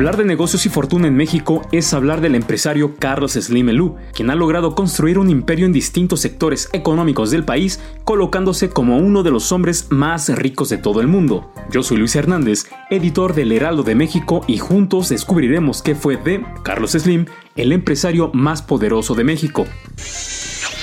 Hablar de negocios y fortuna en México es hablar del empresario Carlos Slim Elú, quien ha logrado construir un imperio en distintos sectores económicos del país, colocándose como uno de los hombres más ricos de todo el mundo. Yo soy Luis Hernández, editor del Heraldo de México, y juntos descubriremos qué fue de Carlos Slim, el empresario más poderoso de México.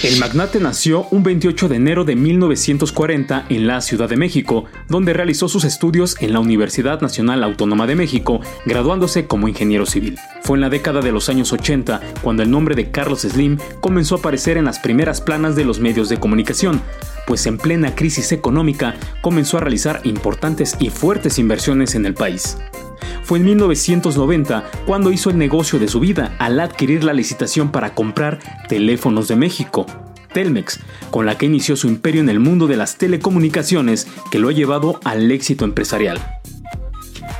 El magnate nació un 28 de enero de 1940 en la Ciudad de México, donde realizó sus estudios en la Universidad Nacional Autónoma de México, graduándose como ingeniero civil. Fue en la década de los años 80 cuando el nombre de Carlos Slim comenzó a aparecer en las primeras planas de los medios de comunicación, pues en plena crisis económica comenzó a realizar importantes y fuertes inversiones en el país. Fue en 1990 cuando hizo el negocio de su vida al adquirir la licitación para comprar teléfonos de México, Telmex, con la que inició su imperio en el mundo de las telecomunicaciones que lo ha llevado al éxito empresarial.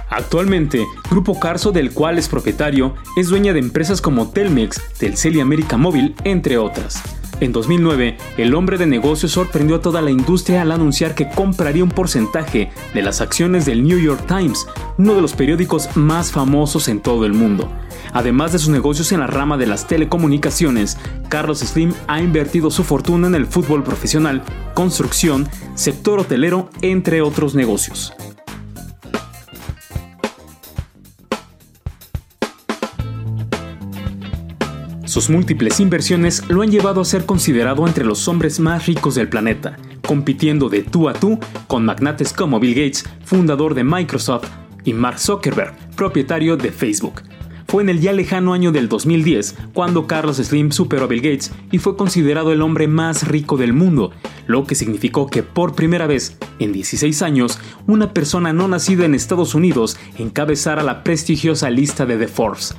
Actualmente, Grupo Carso, del cual es propietario, es dueña de empresas como Telmex, Telcel y América Móvil, entre otras. En 2009, el hombre de negocios sorprendió a toda la industria al anunciar que compraría un porcentaje de las acciones del New York Times, uno de los periódicos más famosos en todo el mundo. Además de sus negocios en la rama de las telecomunicaciones, Carlos Slim ha invertido su fortuna en el fútbol profesional, construcción, sector hotelero, entre otros negocios. Sus múltiples inversiones lo han llevado a ser considerado entre los hombres más ricos del planeta, compitiendo de tú a tú con magnates como Bill Gates, fundador de Microsoft, y Mark Zuckerberg, propietario de Facebook. Fue en el ya lejano año del 2010 cuando Carlos Slim superó a Bill Gates y fue considerado el hombre más rico del mundo, lo que significó que por primera vez en 16 años una persona no nacida en Estados Unidos encabezara la prestigiosa lista de The Forbes.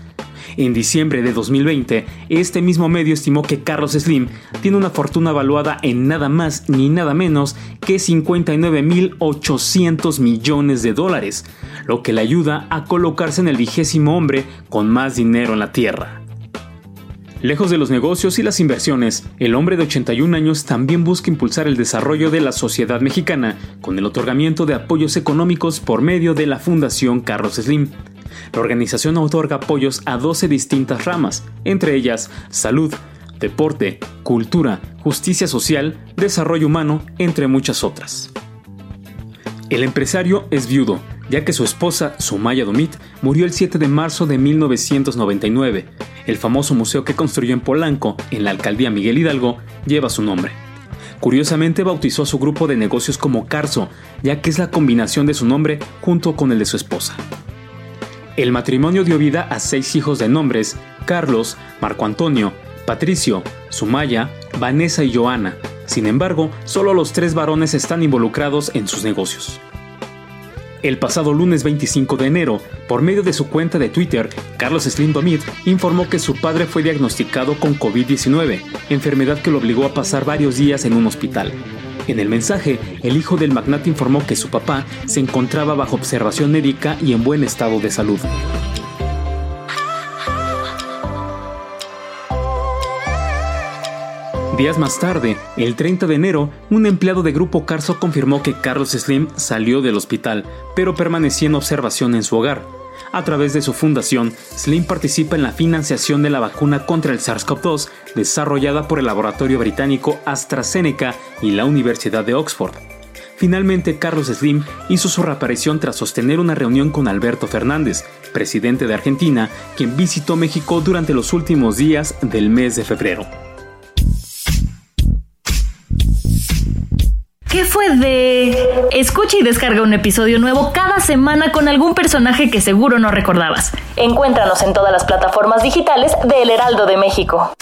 En diciembre de 2020, este mismo medio estimó que Carlos Slim tiene una fortuna valuada en nada más ni nada menos que 59.800 millones de dólares, lo que le ayuda a colocarse en el vigésimo hombre con más dinero en la Tierra. Lejos de los negocios y las inversiones, el hombre de 81 años también busca impulsar el desarrollo de la sociedad mexicana con el otorgamiento de apoyos económicos por medio de la Fundación Carlos Slim. La organización otorga apoyos a 12 distintas ramas, entre ellas salud, deporte, cultura, justicia social, desarrollo humano, entre muchas otras. El empresario es viudo, ya que su esposa, Sumaya Domit, murió el 7 de marzo de 1999. El famoso museo que construyó en Polanco, en la alcaldía Miguel Hidalgo, lleva su nombre. Curiosamente bautizó a su grupo de negocios como Carso, ya que es la combinación de su nombre junto con el de su esposa. El matrimonio dio vida a seis hijos de nombres, Carlos, Marco Antonio, Patricio, Sumaya, Vanessa y Joana. Sin embargo, solo los tres varones están involucrados en sus negocios. El pasado lunes 25 de enero, por medio de su cuenta de Twitter, Carlos Slim Domit informó que su padre fue diagnosticado con COVID-19, enfermedad que lo obligó a pasar varios días en un hospital. En el mensaje, el hijo del magnate informó que su papá se encontraba bajo observación médica y en buen estado de salud. Días más tarde, el 30 de enero, un empleado de Grupo Carso confirmó que Carlos Slim salió del hospital, pero permanecía en observación en su hogar. A través de su fundación, Slim participa en la financiación de la vacuna contra el SARS-CoV-2 desarrollada por el laboratorio británico AstraZeneca y la Universidad de Oxford. Finalmente, Carlos Slim hizo su reaparición tras sostener una reunión con Alberto Fernández, presidente de Argentina, quien visitó México durante los últimos días del mes de febrero. ¿Qué fue de...? Escucha y descarga un episodio nuevo cada semana con algún personaje que seguro no recordabas. Encuéntranos en todas las plataformas digitales de El Heraldo de México.